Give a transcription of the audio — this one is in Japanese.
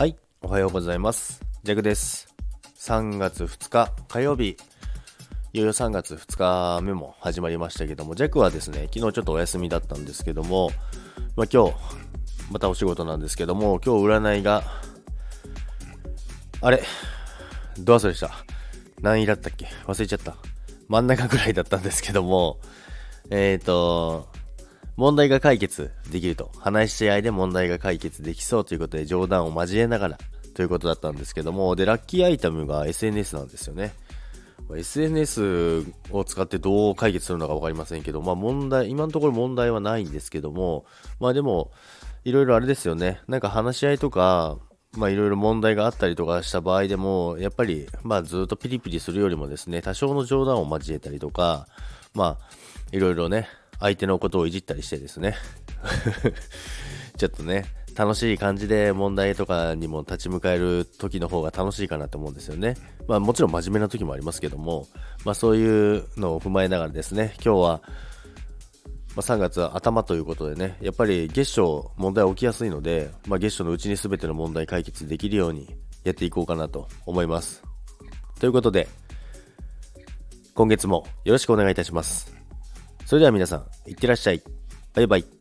はい、おはようございます。ジャグです。3月2日火曜日、いよいよ3月2日目も始まりましたけども、ジャックはですね、昨日ちょっとお休みだったんですけども、まあ、今日、またお仕事なんですけども、今日占いが、あれ、ど忘れした。何位だったっけ？忘れちゃった。真ん中ぐらいだったんですけども、えっ、ー、と、問題が解決できると。話し合いで問題が解決できそうということで冗談を交えながらということだったんですけども、で、ラッキーアイテムが SNS なんですよね。SNS を使ってどう解決するのか分かりませんけど、まあ問題、今のところ問題はないんですけども、まあでも、いろいろあれですよね。なんか話し合いとか、まあいろいろ問題があったりとかした場合でも、やっぱり、まあずっとピリピリするよりもですね、多少の冗談を交えたりとか、まあ、いろいろね、相手のことをいじったりしてですね。ちょっとね、楽しい感じで問題とかにも立ち向かえる時の方が楽しいかなと思うんですよね。まあもちろん真面目な時もありますけども、まあそういうのを踏まえながらですね、今日は、ま、3月は頭ということでね、やっぱり月初問題起きやすいので、まあ月初のうちに全ての問題解決できるようにやっていこうかなと思います。ということで、今月もよろしくお願いいたします。それでは皆さん、いってらっしゃい。バイバイ。